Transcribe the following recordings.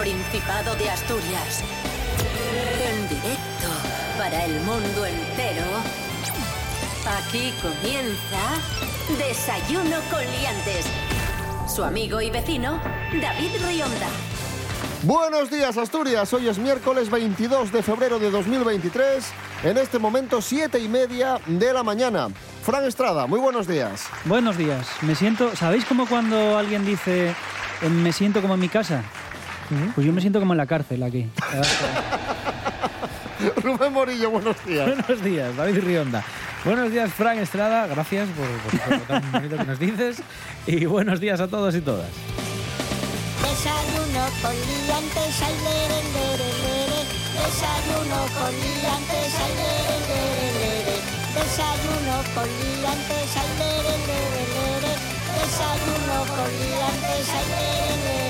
Principado de Asturias. En directo para el mundo entero. Aquí comienza Desayuno con Liantes. Su amigo y vecino, David Rionda. Buenos días Asturias, hoy es miércoles 22 de febrero de 2023, en este momento 7 y media de la mañana. Fran Estrada, muy buenos días. Buenos días, me siento, ¿sabéis como cuando alguien dice eh, me siento como en mi casa? Pues yo me siento como en la cárcel aquí. Rubén Morillo, buenos días. Buenos días, David Rionda. Buenos días, Fran Estrada. Gracias por, por lo tan bonito que nos dices. Y buenos días a todos y todas. Desayuno con liantes, ay, lere, lere, lere. Desayuno con liantes, ay, lere, lere, lere. Desayuno con liantes, ay, lere, lere, lere. Desayuno con liantes, ay, lere, lere, lere.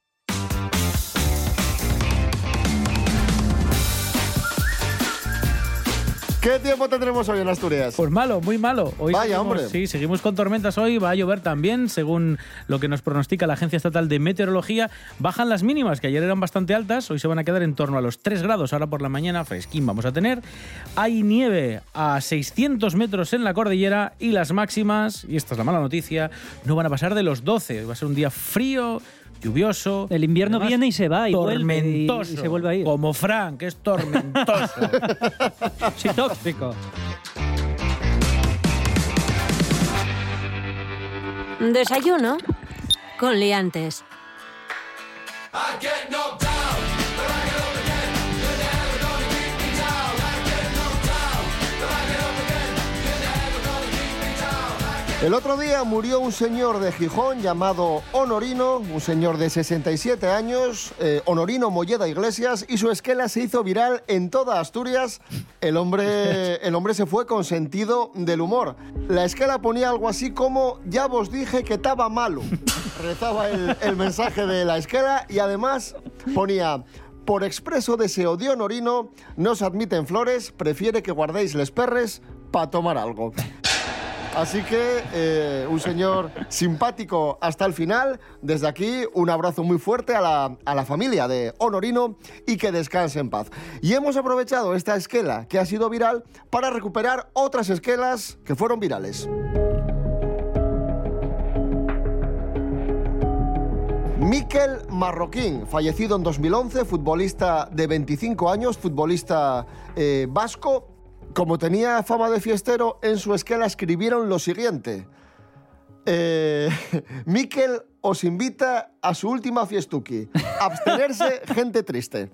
¿Qué tiempo tendremos hoy en Asturias? Pues malo, muy malo. Hoy Vaya, seguimos, hombre. Sí, seguimos con tormentas hoy. Va a llover también, según lo que nos pronostica la Agencia Estatal de Meteorología. Bajan las mínimas, que ayer eran bastante altas. Hoy se van a quedar en torno a los 3 grados. Ahora por la mañana, fresquín vamos a tener. Hay nieve a 600 metros en la cordillera y las máximas, y esta es la mala noticia, no van a pasar de los 12. Va a ser un día frío, lluvioso. El invierno Además, viene y se va y vuelve y- tormentoso. y se vuelve a ir. Como Frank, es tormentoso. Sí, tóxico. Desayuno con Liantes. El otro día murió un señor de Gijón llamado Honorino, un señor de 67 años, eh, Honorino Molleda Iglesias, y su esquela se hizo viral en toda Asturias. El hombre, el hombre se fue con sentido del humor. La esquela ponía algo así como, ya vos dije que estaba malo. Rezaba el, el mensaje de la esquela y además ponía... Por expreso deseo de Honorino, no se admiten flores, prefiere que guardéis les perres para tomar algo. Así que eh, un señor simpático hasta el final. Desde aquí, un abrazo muy fuerte a la, a la familia de Honorino y que descanse en paz. Y hemos aprovechado esta esquela que ha sido viral para recuperar otras esquelas que fueron virales. Miquel Marroquín, fallecido en 2011, futbolista de 25 años, futbolista eh, vasco. Como tenía fama de fiestero, en su esquela escribieron lo siguiente. Eh, Miquel os invita a su última fiestuki. Abstenerse, gente triste.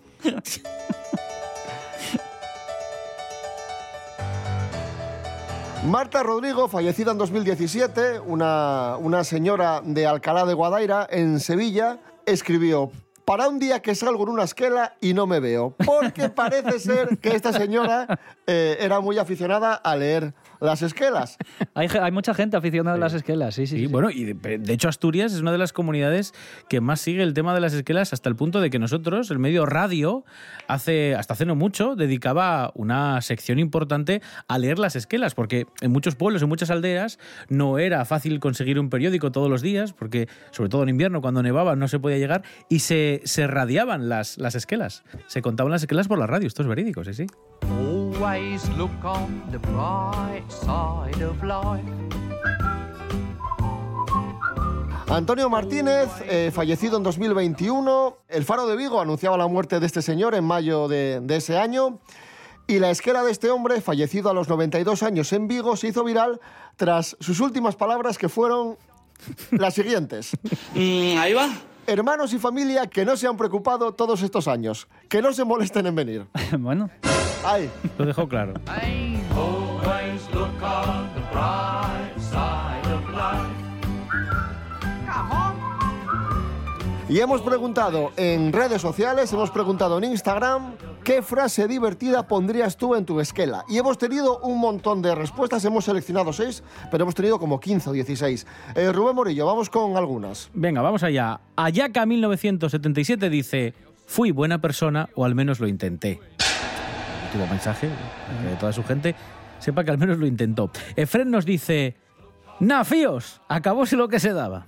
Marta Rodrigo, fallecida en 2017, una, una señora de Alcalá de Guadaira, en Sevilla, escribió, para un día que salgo en una esquela y no me veo, porque parece ser que esta señora eh, era muy aficionada a leer las esquelas. Hay, mucha gente aficionada a las esquelas, sí, sí. Sí, sí. bueno, y de, de hecho Asturias es una de las comunidades que más sigue el tema de las esquelas hasta el punto de que nosotros, el medio radio, hace hasta hace no mucho, dedicaba una sección importante a leer las esquelas, porque en muchos pueblos, en muchas aldeas, no era fácil conseguir un periódico todos los días, porque sobre todo en invierno, cuando nevaba, no se podía llegar, y se, se radiaban las, las esquelas. Se contaban las esquelas por la radio, esto es verídico, sí, sí. Always look on the bright side of life. Antonio Martínez, eh, fallecido en 2021. El Faro de Vigo anunciaba la muerte de este señor en mayo de, de ese año. Y la esquela de este hombre, fallecido a los 92 años en Vigo, se hizo viral tras sus últimas palabras que fueron las siguientes. ahí va. Hermanos y familia que no se han preocupado todos estos años, que no se molesten en venir. bueno, Ay, Lo dejó claro. Y hemos preguntado en redes sociales, hemos preguntado en Instagram, ¿qué frase divertida pondrías tú en tu esquela? Y hemos tenido un montón de respuestas, hemos seleccionado seis, pero hemos tenido como 15 o 16. Eh, Rubén Morillo, vamos con algunas. Venga, vamos allá. Ayaka 1977 dice, fui buena persona o al menos lo intenté. Último mensaje que toda su gente sepa que al menos lo intentó. Efren nos dice, nafíos, acabóse lo que se daba.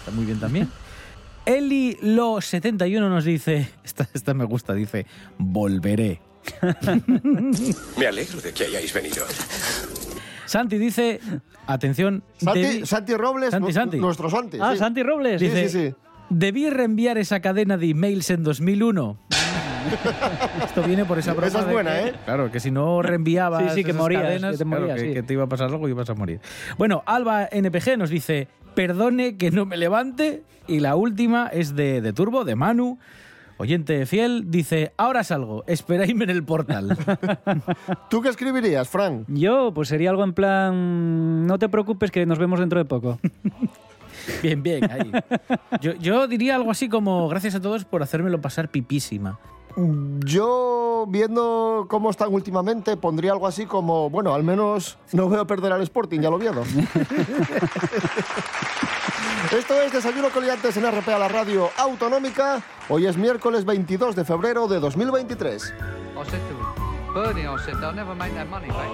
Está muy bien también. Eli Lo 71 nos dice, esta, esta me gusta, dice, volveré. Me alegro de que hayáis venido. Santi dice, atención, Santi, debí- Santi Robles, Santi, Santi. nuestro Santi. Ah, sí. Santi Robles. Dice, sí, sí. debí reenviar esa cadena de emails en 2001. Esto viene por esa broma Esa es buena, que- ¿eh? Claro, que si no reenviabas Sí, sí, que esas morías, cadenas, que te claro, que te iba a pasar algo y ibas a morir. Bueno, Alba NPG nos dice, perdone que no me levante. Y la última es de, de Turbo, de Manu. Oyente fiel, dice, ahora salgo, esperadme en el portal. ¿Tú qué escribirías, Frank? Yo, pues sería algo en plan. No te preocupes que nos vemos dentro de poco. bien, bien, ahí. Yo, yo diría algo así como, gracias a todos por hacérmelo pasar pipísima. Yo, viendo cómo están últimamente, pondría algo así como, bueno, al menos no voy a perder al Sporting, ya lo vieron. Esto es Desayuno Coliantes en RP a la radio autonómica. Hoy es miércoles 22 de febrero de 2023. I said to Bernie, I said, they'll never make that money back.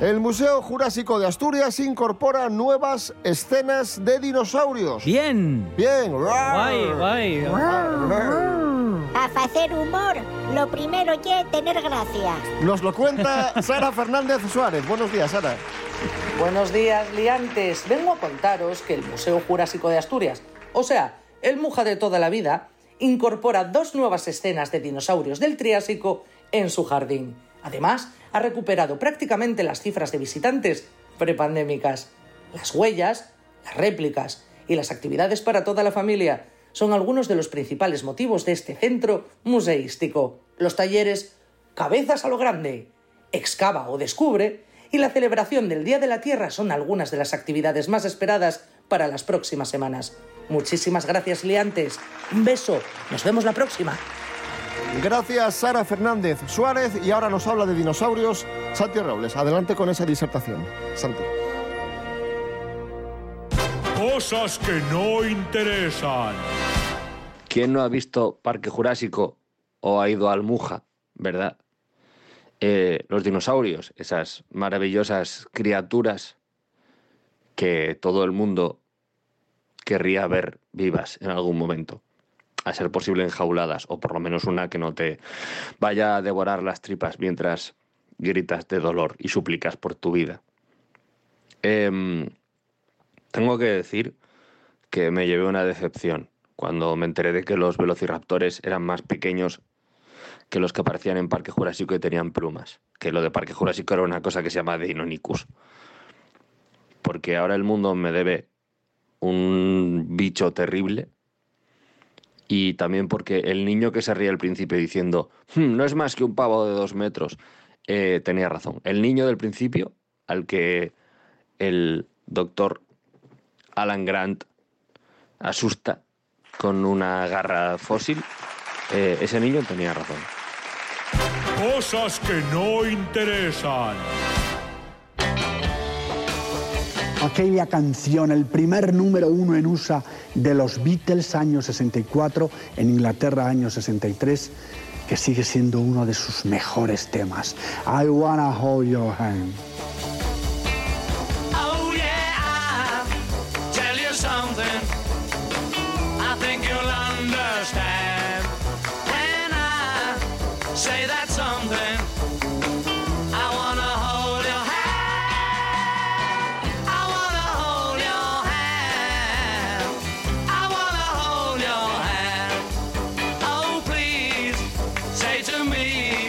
El Museo Jurásico de Asturias incorpora nuevas escenas de dinosaurios. Bien. Bien. Guay, guay. Para hacer humor, lo primero es tener gracia. Nos lo cuenta Sara Fernández Suárez. Buenos días, Sara. Buenos días, liantes. Vengo a contaros que el Museo Jurásico de Asturias, o sea, el Muja de toda la vida, incorpora dos nuevas escenas de dinosaurios del Triásico en su jardín. Además, ha recuperado prácticamente las cifras de visitantes prepandémicas. Las huellas, las réplicas y las actividades para toda la familia son algunos de los principales motivos de este centro museístico. Los talleres Cabezas a lo Grande, Excava o Descubre y la celebración del Día de la Tierra son algunas de las actividades más esperadas para las próximas semanas. Muchísimas gracias, liantes. Un beso. Nos vemos la próxima. Gracias, Sara Fernández Suárez. Y ahora nos habla de dinosaurios Santi Robles. Adelante con esa disertación. Santi. Cosas que no interesan. ¿Quién no ha visto Parque Jurásico o ha ido al Muja, verdad? Eh, los dinosaurios, esas maravillosas criaturas que todo el mundo querría ver vivas en algún momento, a ser posible enjauladas, o por lo menos una que no te vaya a devorar las tripas mientras gritas de dolor y suplicas por tu vida. Em, tengo que decir que me llevé una decepción cuando me enteré de que los velociraptores eran más pequeños que los que aparecían en Parque Jurásico y tenían plumas. Que lo de Parque Jurásico era una cosa que se llama Deinonychus. Porque ahora el mundo me debe un bicho terrible y también porque el niño que se ríe al principio diciendo "Hmm, no es más que un pavo de dos metros, eh, tenía razón. El niño del principio, al que el doctor Alan Grant asusta con una garra fósil, eh, ese niño tenía razón. Cosas que no interesan. aquella canción, el primer número uno en USA de los Beatles año 64, en Inglaterra año 63, que sigue siendo uno de sus mejores temas. I wanna hold your hand. Say that something. I wanna hold your hand. I wanna hold your hand. I wanna hold your hand. Oh please, say to me,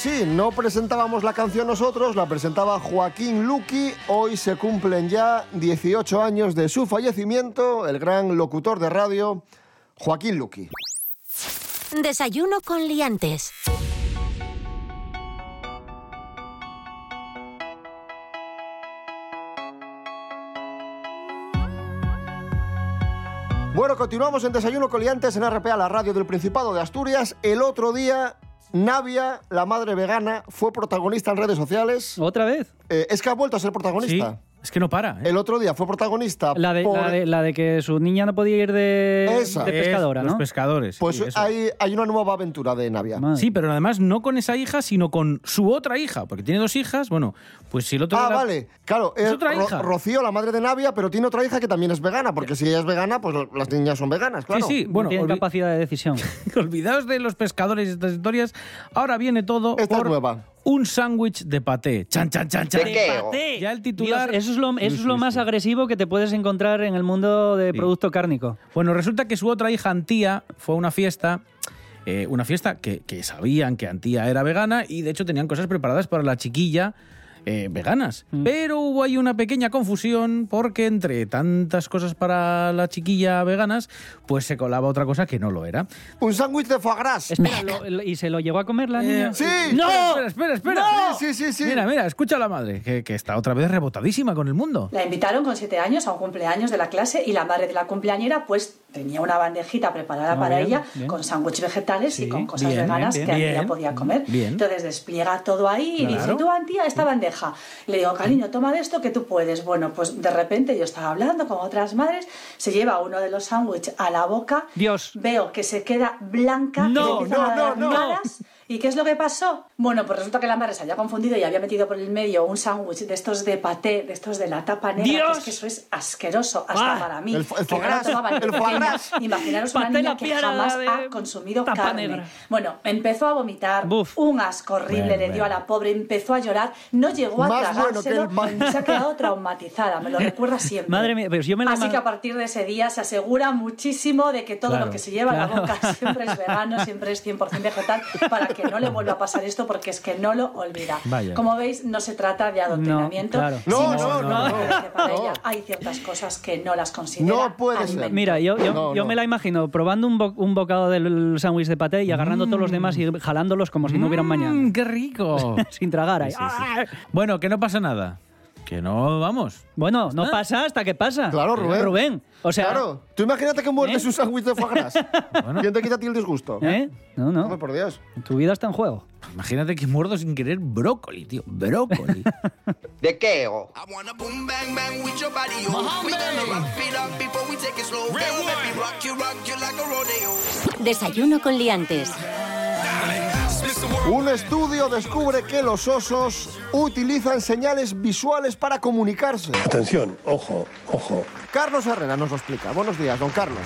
Pues sí, no presentábamos la canción nosotros, la presentaba Joaquín Luqui. Hoy se cumplen ya 18 años de su fallecimiento, el gran locutor de radio, Joaquín Luqui. Desayuno con liantes. Bueno, continuamos en Desayuno Coliantes en RPA, la radio del Principado de Asturias. El otro día, Navia, la madre vegana, fue protagonista en redes sociales. ¿Otra vez? Eh, es que ha vuelto a ser protagonista. Es que no para. ¿eh? El otro día fue protagonista. La de, por- la, de, la de que su niña no podía ir de, Esa. de pescadora, Los ¿no? pescadores. Pues sí, hay, hay una nueva aventura de Navia. Madre. Sí, pero además no con esa hija, sino con su otra hija, porque tiene dos hijas. Bueno, pues si el otro. Ah, vale. Claro, Es es otra Ro- hija. Rocío, la madre de Navia, pero tiene otra hija que también es vegana, porque si ella es vegana, pues las niñas son veganas, claro. Sí, sí, No bueno, tienen capacidad de decisión. olvidaos de los pescadores y estas historias. Ahora viene todo Esta es por nueva. Un sándwich de paté. Chan, chan, chan, chan. paté. Ya el titular. Dios, eso es lo, eso Sí, es lo sí, más sí. agresivo que te puedes encontrar en el mundo de producto cárnico. Bueno, resulta que su otra hija, Antía, fue a una fiesta. eh, una fiesta que, que sabían que Antía era vegana y de hecho tenían cosas preparadas para la chiquilla eh, veganas. Mm. Pero hubo ahí una pequeña confusión porque entre tantas cosas para la chiquilla veganas, pues se colaba otra cosa que no lo era. Un sándwich de foie gras. Espera, lo- lo- ¿y se lo llegó a comer la niña? Eh, Sí. ¡No! Espera, espera, espera. Sí, sí, sí, sí. Mira, mira, escucha a la madre, que, que está otra vez rebotadísima con el mundo. La invitaron con siete años a un cumpleaños de la clase y la madre de la cumpleañera pues tenía una bandejita preparada para bien, ella bien. con sándwich vegetales Sí, y con cosas bien, veganas que ella podía comer. Entonces despliega todo ahí y Claro. dice, tú Antía, esta bandeja. Y le digo, cariño, toma de esto que tú puedes. Bueno, pues de repente yo estaba hablando con otras madres, se lleva uno de los sándwiches a la boca, Dios. veo que se queda blanca, No, y le no, dar no, no. ¿Y qué es lo que pasó? Bueno, pues resulta que la madre se había confundido y había metido por el medio un sándwich de estos de paté, de estos de la tapa negra, que ¡Dios! es que eso es asqueroso hasta Ah, para mí. el el que el. Imaginaros una niña que jamás ha consumido carne. negra. Bueno, empezó a vomitar, Buf. un asco horrible le dio a la pobre, empezó a llorar, no llegó a Más bueno que tragárselo y se ha quedado traumatizada, me lo recuerda siempre. Madre mía, pero yo me la Así que a partir de ese día se asegura muchísimo de que todo Claro, lo que se lleva en la claro. boca siempre es vegano, siempre es 100% vegetal, para que no le vuelva a pasar esto, porque es que no lo olvida. Vaya. Como veis, no se trata de adoctrinamiento, No, claro. No, sino no, no, no. que para No. ella hay ciertas cosas que no las considera No puede ser. Mira, yo, yo, No, yo no. me la imagino probando un, bo- un bocado del sándwich de paté y agarrando todos los demás y jalándolos como si no hubiera un mañana. Mm, ¡Qué rico! Sin tragar ahí. ¡Ah! bueno, que no pasa nada. Que no, vamos. Bueno, no pasa hasta que pasa. Claro, Rubén. Rubén. O sea, Claro. Tú imagínate que muerdes ¿Eh? un sándwich de foie gras. ¿Quién te quita a ti el disgusto? ¿eh? No, Hombre, no. por Dios. Tu vida está en juego. Imagínate que muerdo sin querer brócoli, tío. Brócoli. ¿De qué ego? I wanna boom bang bang with your body, yo. We gonna rock it up before we take it slow. Girl, let me rock you, rock you like a rodeo. Desayuno con liantes. Un estudio descubre que los osos utilizan señales visuales para comunicarse. Atención, ojo, ojo. Carlos Herrera nos lo explica. Buenos días, don Carlos.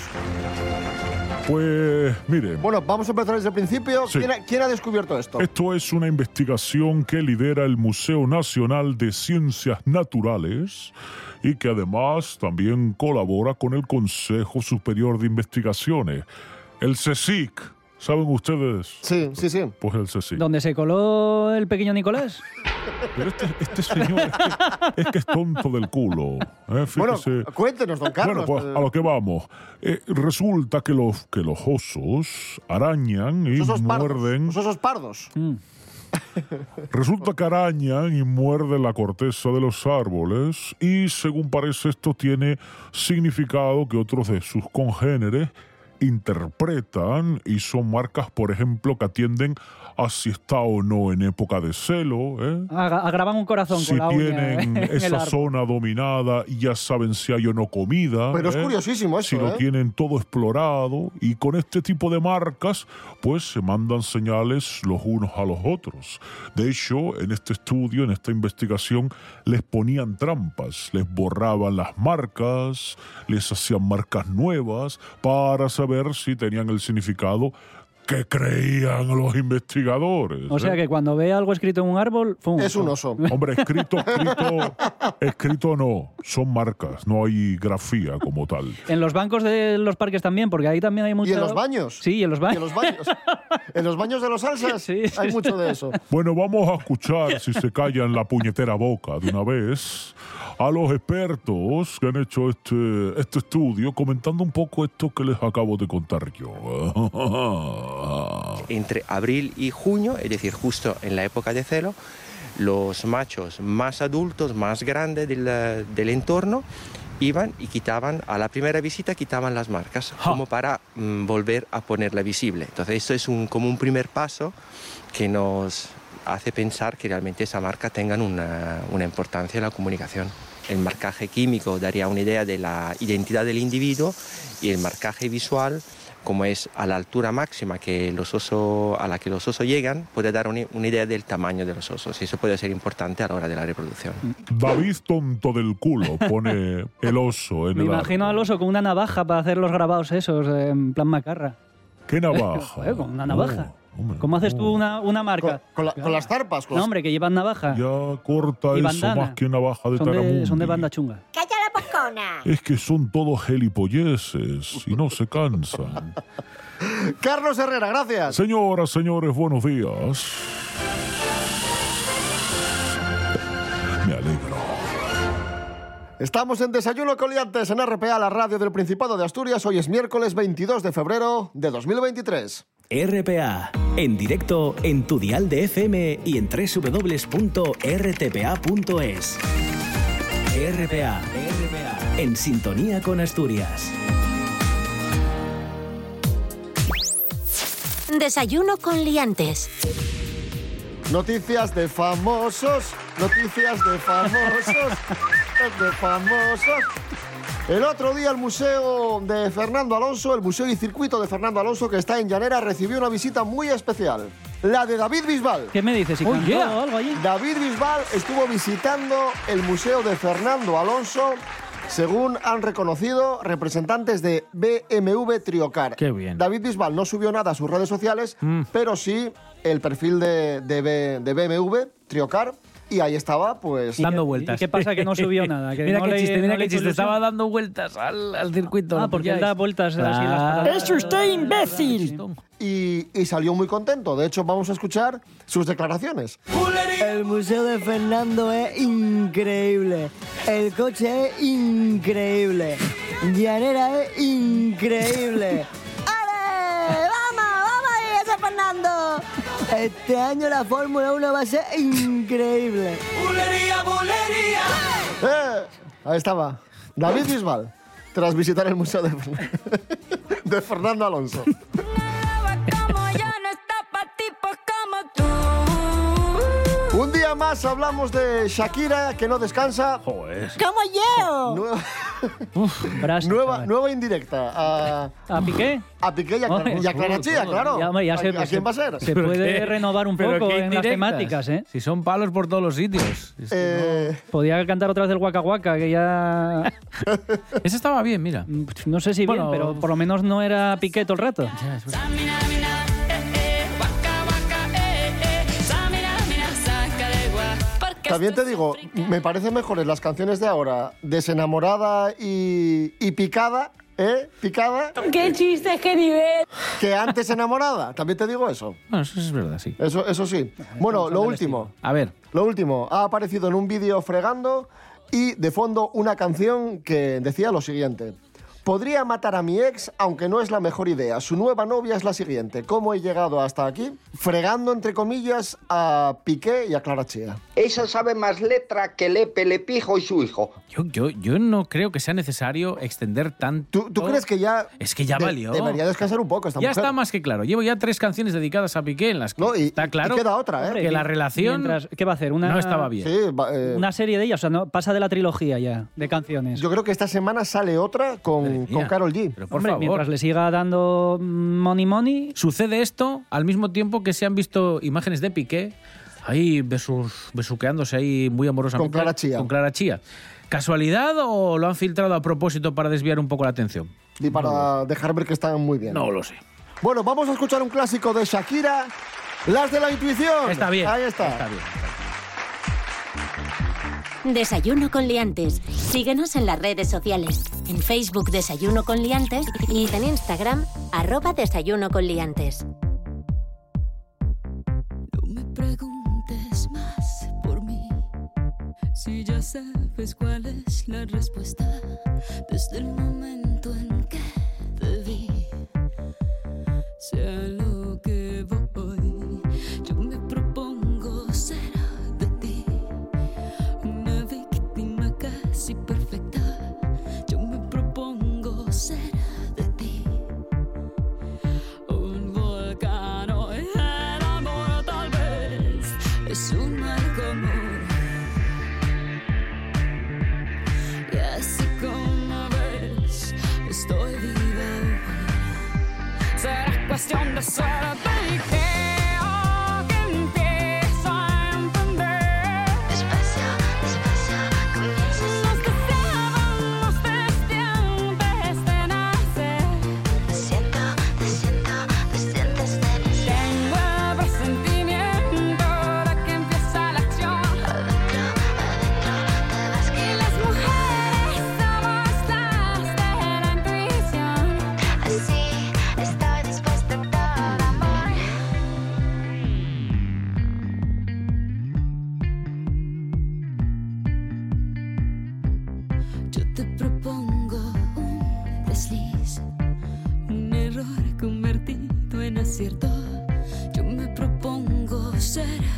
Pues mire, Bueno, vamos a empezar desde el principio. Sí. ¿Quién, ha, quién ha descubierto esto? esto es una investigación que lidera el Museo Nacional de Ciencias Naturales y que además también colabora con el Consejo Superior de Investigaciones, el CSIC. ¿Saben ustedes? Sí, sí, sí. Pues el CSIC. ¿Dónde se coló el pequeño Nicolás? Pero este, este señor es que, es que es tonto del culo. ¿eh? Bueno, cuéntenos, don Carlos. Bueno, pues a lo que vamos. Eh, resulta que los, que los osos arañan y Los osos pardos. muerden. Los osos pardos. Resulta que arañan y muerden la corteza de los árboles y según parece esto tiene significado que otros de sus congéneres interpretan y son marcas, por ejemplo, que atienden a si está o no en época de celo, ¿eh? Agravan un corazón si con la uña tienen en el esa zona dominada y ya saben si hay o no comida. Pero es ¿eh? curiosísimo eso, Si lo ¿eh? tienen todo explorado y con este tipo de marcas, pues se mandan señales los unos a los otros. De hecho, en este estudio, en esta investigación, les ponían trampas, les borraban las marcas, les hacían marcas nuevas para saber si tenían el significado que creían los investigadores. O sea ¿eh? que cuando ve algo escrito en un árbol, ¡fum! Es un oso. Hombre, escrito, escrito, escrito no, son marcas, no hay grafía como tal. En los bancos de los parques también, porque ahí también hay mucho. ¿Y en los baños? Sí, y en los Y baños. en los baños. en los baños de los salsas Sí, hay mucho de eso. Bueno, vamos a escuchar si se callan la puñetera boca de una vez a los expertos que han hecho este, este estudio comentando un poco esto que les acabo de contar yo. Entre abril y junio, es decir, justo en la época de celo, los machos más adultos, más grandes del, del entorno, iban y quitaban, a la primera visita quitaban las marcas, como para mm, volver a ponerla visible. Entonces esto es un, como un primer paso que nos hace pensar que realmente esa marca tenga una, una importancia en la comunicación. El marcaje químico daría una idea de la identidad del individuo y el marcaje visual como es a la altura máxima que los osos, a la que los osos llegan, puede dar una, una idea del tamaño de los osos y eso puede ser importante a la hora de la reproducción. David tonto del culo pone el oso en Me el imagino árbol. al oso con una navaja para hacer los grabados esos, eh, en plan macarra. ¿Qué navaja? Joder, con una navaja. ¿Cómo haces tú una, una marca? Con, la- con las tarpas. Con No, hombre, que llevan navaja. Ya corta Y eso bandana. más que navaja de son, de, son de banda chunga. ¡Calla la pocona! Es que son todos gelipolleses y no se cansan. Carlos Herrera, gracias. Señoras, señores, buenos días. Me alegro. Estamos en Desayuno Coliantes en RPA, la radio del Principado de Asturias. Hoy es miércoles 22 de febrero de 2023. RPA, en directo en tu dial de FM y en www.rtpa.es. RPA, RPA, en sintonía con Asturias. Desayuno con liantes. Noticias de famosos, noticias de famosos, de famosos. El otro día el museo de Fernando Alonso, el Museo y Circuito de Fernando Alonso, que está en Llanera, recibió una visita muy especial. La de David Bisbal. ¿Qué me dices? ¿Y cantó yeah. algo allí? David Bisbal estuvo visitando el Museo de Fernando Alonso, según han reconocido representantes de BMW Triocar. Qué bien. David Bisbal no subió nada a sus redes sociales, Mm. pero sí el perfil de, de B- de BMW Triocar. Y ahí estaba, pues... Dando vueltas. ¿Y qué pasa que no subió nada? Que mira no qué le- chiste, no mira le qué chiste. ilusión. Estaba dando vueltas al, al circuito. Ah, ¿lo porque él da vueltas así las Claro. paradas. ¡Es usted imbécil! Y, y salió muy contento. De hecho, vamos a escuchar sus declaraciones. El museo de Fernando es increíble. El coche es increíble. Llanera es increíble. ¡Ale! ¡Vamos, vamos ahí, ese Fernando! Este año la Fórmula 1 va a ser increíble. ¡Eh! Ahí estaba. David Bisbal, tras visitar el Museo de Fernando Alonso. Día más hablamos de Shakira, que no descansa. ¡Como yo! Nueva, Brass, nueva, nueva indirecta. A, ¿A Piqué? a Piqué y a, Joder. y a Clara Chía, claro. Ya, ya ¿A, se- a quién va a ser? Se ¿Pero puede qué? renovar un ¿Pero poco en las temáticas, ¿eh? Si son palos por todos los sitios. Es que Eh, Podía cantar otra vez el Waka Waka, que ya... no- Ese estaba bien, mira. No sé si Bueno, bien, pero por lo menos no era Piqué todo el rato. También te digo, me parecen mejores las canciones de ahora, Desenamorada y, y Picada, ¿eh? Picada, ¡Qué chistes, qué nivel! que antes enamorada. También te digo eso. Bueno, eso es verdad, sí. Eso, eso sí. Bueno, lo último. A ver. Lo último, ha aparecido en un vídeo fregando y de fondo una canción que decía lo siguiente. Podría matar a mi ex, aunque no es la mejor idea. Su nueva novia es la siguiente. ¿Cómo he llegado hasta aquí? Fregando, entre comillas, a Piqué y a Clara Chía. Esa sabe más letra que Lepe, Lepijo y su hijo. Yo, yo, yo no creo que sea necesario extender tanto. ¿Tú crees que ya.? Es que ya de- valió. Debería descansar un poco esta ya mujer. está más que claro. Llevo ya tres canciones dedicadas a Piqué en las que está claro y queda otra, ¿eh? Que la relación mientras- ¿Qué va a hacer? Una, no estaba bien. eh, Una serie de ellas, o sea, no, pasa de la trilogía ya, de canciones. Yo creo que esta semana sale otra con, con Carol G. Pero por Hombre, favor. mientras le siga dando money money... Sucede esto al mismo tiempo que se han visto imágenes de Piqué ahí besus, besuqueándose ahí muy amorosamente. Con Clara Chía. Con Clara Chía. ¿Casualidad o lo han filtrado a propósito para desviar un poco la atención? Y para dejar ver que están muy bien. No lo sé. Bueno, vamos a escuchar un clásico de Shakira, Las de la Intuición. Está bien. Ahí está. Está bien. Desayuno con liantes. Síguenos en las redes sociales. En Facebook Desayuno con liantes y en Instagram arroba Desayuno con liantes. me preguntes más por mí. Si ya sabes cuál es la respuesta desde el momento en que te vi. Sea said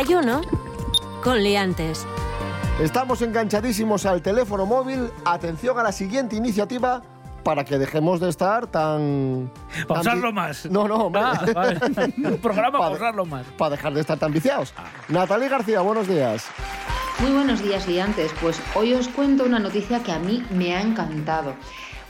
Desayuno con liantes. Estamos enganchadísimos al teléfono móvil. Atención a la siguiente iniciativa para que dejemos de estar tan... Para tan usarlo más. No, no, hombre. Ah, vale. Un programa para usarlo más. Para dejar de estar tan viciados. Natalie García, buenos días. Muy buenos días, liantes. Pues hoy os cuento una noticia que a mí me ha encantado.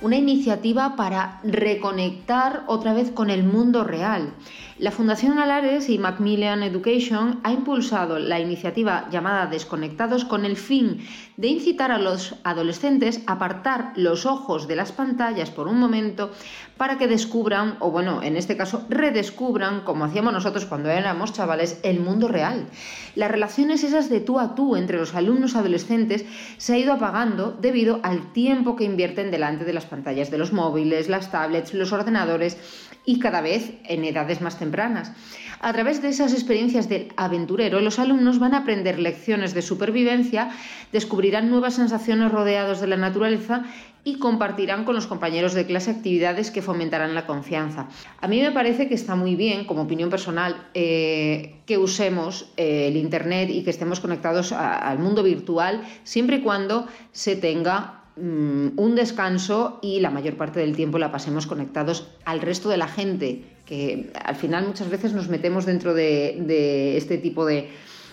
Una iniciativa para reconectar otra vez con el mundo real. La Fundación Alares y Macmillan Education ha impulsado la iniciativa llamada Desconectados con el fin de incitar a los adolescentes a apartar los ojos de las pantallas por un momento para que descubran, o bueno, en este caso redescubran, como hacíamos nosotros cuando éramos chavales, el mundo real. Las relaciones esas de tú a tú entre los alumnos adolescentes se ha ido apagando debido al tiempo que invierten delante de las pantallas de los móviles, las tablets, los ordenadores y cada vez en edades más tempranas. A través de esas experiencias del aventurero, los alumnos van a aprender lecciones de supervivencia, descubrirán nuevas sensaciones rodeados de la naturaleza y compartirán con los compañeros de clase actividades que fomentarán la confianza. A mí me parece que está muy bien, como opinión personal, eh, que usemos eh, el Internet y que estemos conectados al mundo virtual siempre y cuando se tenga mm, un descanso y la mayor parte del tiempo la pasemos conectados al resto de la gente, que al final muchas veces nos metemos dentro de, de este tipo de,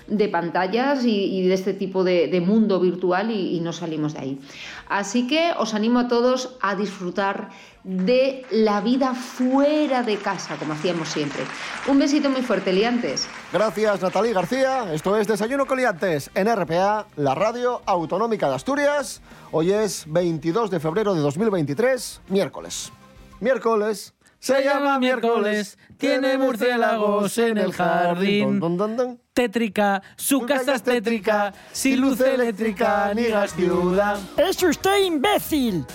de pantallas y, de este tipo de, mundo virtual y, no salimos de ahí. Así que os animo a todos a disfrutar de la vida fuera de casa, como hacíamos siempre. Un besito muy fuerte, liantes. Gracias, Natalí García. Esto es Desayuno Coliantes en RPA, la radio autonómica de Asturias. Hoy es 22 de febrero de 2023, miércoles. Miércoles. Se llama miércoles, tiene murciélagos en el jardín. Tétrica, su casa es tétrica, sin luz eléctrica ni gas ciudad. ¡Es usted imbécil!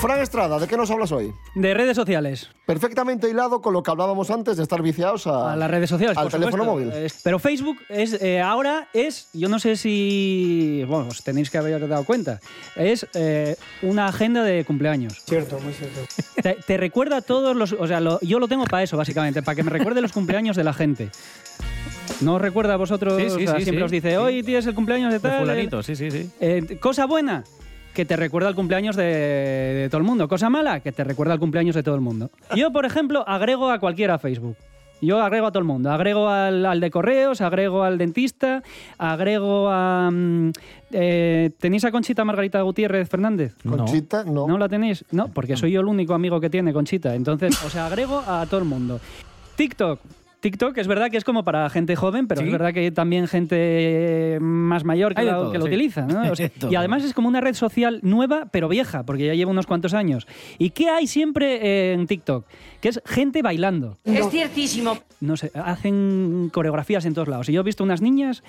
Fran Estrada, ¿de qué nos hablas hoy? De redes sociales. Perfectamente hilado con lo que hablábamos antes de estar viciados a, A las redes sociales. al por teléfono supuesto. móvil. Pero Facebook es eh, ahora es, yo no sé si, bueno, os tenéis que haber dado cuenta, es eh, una agenda de cumpleaños. Cierto, muy cierto. Te, te recuerda todos los, o sea, lo- yo lo tengo para eso básicamente, para que me recuerde los cumpleaños de la gente. ¿No os recuerda a vosotros? Sí, sí, O sea, sí, siempre sí. os dice, Sí. hoy tienes el cumpleaños de De tal. fulanito, sí, sí, sí. Eh, cosa buena, que te recuerda el cumpleaños de, de todo el mundo. Cosa mala, que te recuerda el cumpleaños de todo el mundo. Yo, por ejemplo, agrego a cualquiera a Facebook. Yo agrego a todo el mundo. Agrego al, al de correos, agrego al dentista, agrego a... mm, eh, ¿Tenéis a Conchita Margarita Gutiérrez Fernández? Conchita, no. ¿No la tenéis? No, porque soy yo el único amigo que tiene Conchita. Entonces, o sea, agrego a todo el mundo. TikTok. TikTok es verdad que es como para gente joven, pero Sí. es verdad que hay también gente más mayor que, la- todo, que lo sí. utiliza. ¿no? O sea, y además es como una red social nueva, pero vieja, porque ya lleva unos cuantos años. ¿Y qué hay siempre eh, en TikTok? Que es gente bailando. Es ciertísimo. No sé, hacen coreografías en todos lados. Y yo he visto unas niñas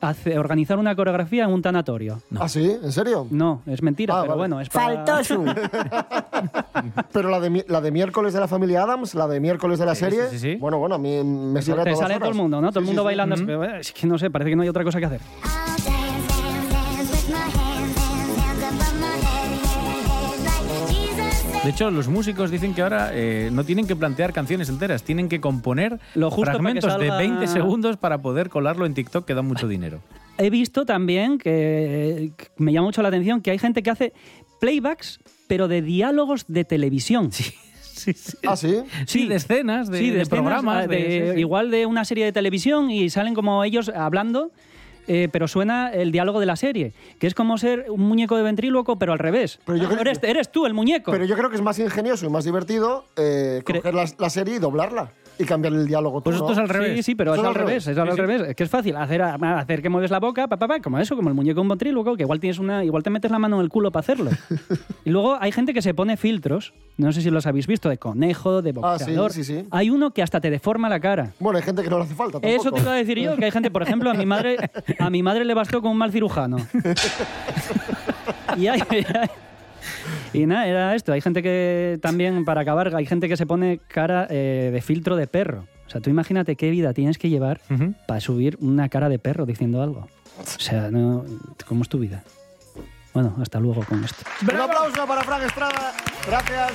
hace- organizar una coreografía en un tanatorio. ¿Ah, sí? ¿En serio? No, es mentira, Ah, pero vale. bueno, es para... Faltoso. Pero la de, la de miércoles de la familia Adams, la de miércoles de la serie, sí, sí. bueno, bueno, a mí me sirve a Te todas sale horas. todo el mundo, ¿no? Todo el mundo bailando. Eh, Es que no sé, parece que no hay otra cosa que hacer. De hecho, los músicos dicen que ahora eh, no tienen que plantear canciones enteras, tienen que componer Lo justo para que fragmentos salga- de 20 segundos para poder colarlo en TikTok, que da mucho dinero. He visto también que, que me llama mucho la atención que hay gente que hace playbacks, pero de diálogos de televisión. Sí. Sí, sí. ¿Ah, sí? Sí, de escenas, de, sí, de escenas, programas, ah, de- de- sí, sí. igual de una serie de televisión y salen como ellos hablando. Eh, pero suena el diálogo de la serie, que es como ser un muñeco de ventríloco, pero al revés. Pero yo creo- eres, eres tú el muñeco. Pero yo creo que es más ingenioso y más divertido eh, coger la, la serie y doblarla y cambiar el diálogo. tú, Pues esto ¿no? es al revés. Sí, sí, pero es al revés, es al revés. Es que es fácil hacer, hacer que mueves la boca, pa, pa, pa, como eso, como el muñeco un ventríloco, que igual tienes una, igual te metes la mano en el culo para hacerlo. y luego hay gente que se pone filtros, no sé si los habéis visto, de conejo, de Ah, sí, boxeador. sí, sí. Hay uno que hasta te deforma la cara. Bueno, hay gente que no le hace falta tampoco. Eso te iba a decir yo, que hay gente, por ejemplo, a mi madre, a mi madre le bastó con un mal cirujano. y hay- y nada, era esto. Hay gente que también, para acabar, hay gente que se pone cara eh, de filtro de perro. O sea, tú imagínate qué vida tienes que llevar Ujú. para subir una cara de perro diciendo algo. O sea, no, ¿cómo es tu vida? Bueno, hasta luego con esto. Un aplauso para Frank Estrada. Gracias.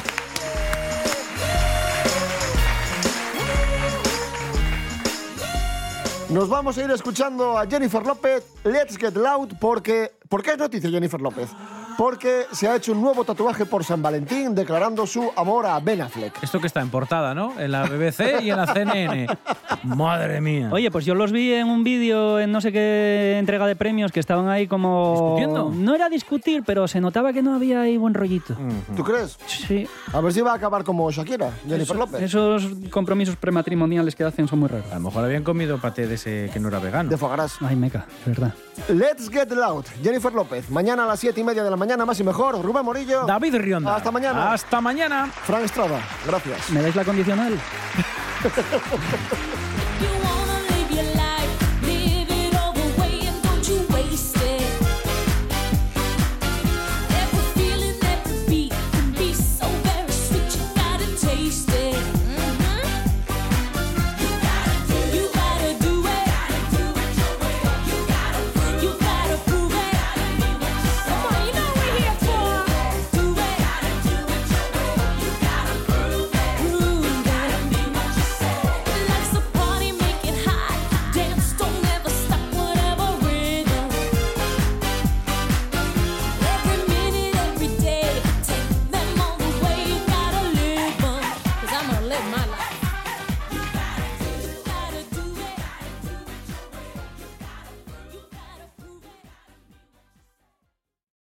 Nos vamos a ir escuchando a Jennifer López, Let's Get Loud, porque... ¿Por qué es noticia Jennifer López? Porque se ha hecho un nuevo tatuaje por San Valentín declarando su amor a Ben Affleck. Esto que está en portada, ¿no? En la BBC y en la CNN. Madre mía. Oye, pues yo los vi en un vídeo en no sé qué entrega de premios que estaban ahí como... ¿Discutiendo? No era discutir, pero se notaba que no había ahí buen rollito. ¿Tú crees? Sí. A ver si va a acabar como Shakira, Jennifer Eso- López. Esos compromisos prematrimoniales que hacen son muy raros. A lo mejor habían comido paté de ese que no era vegano. De Fogarás. Ay, meca, es verdad. Let's Get Loud, Jennifer López. Mañana a las 7 y media de la mañana, más y mejor. Rubén Morillo. David Rionda. Hasta mañana. Hasta mañana. Frank Estrada. Gracias. ¿Me dais la condicional?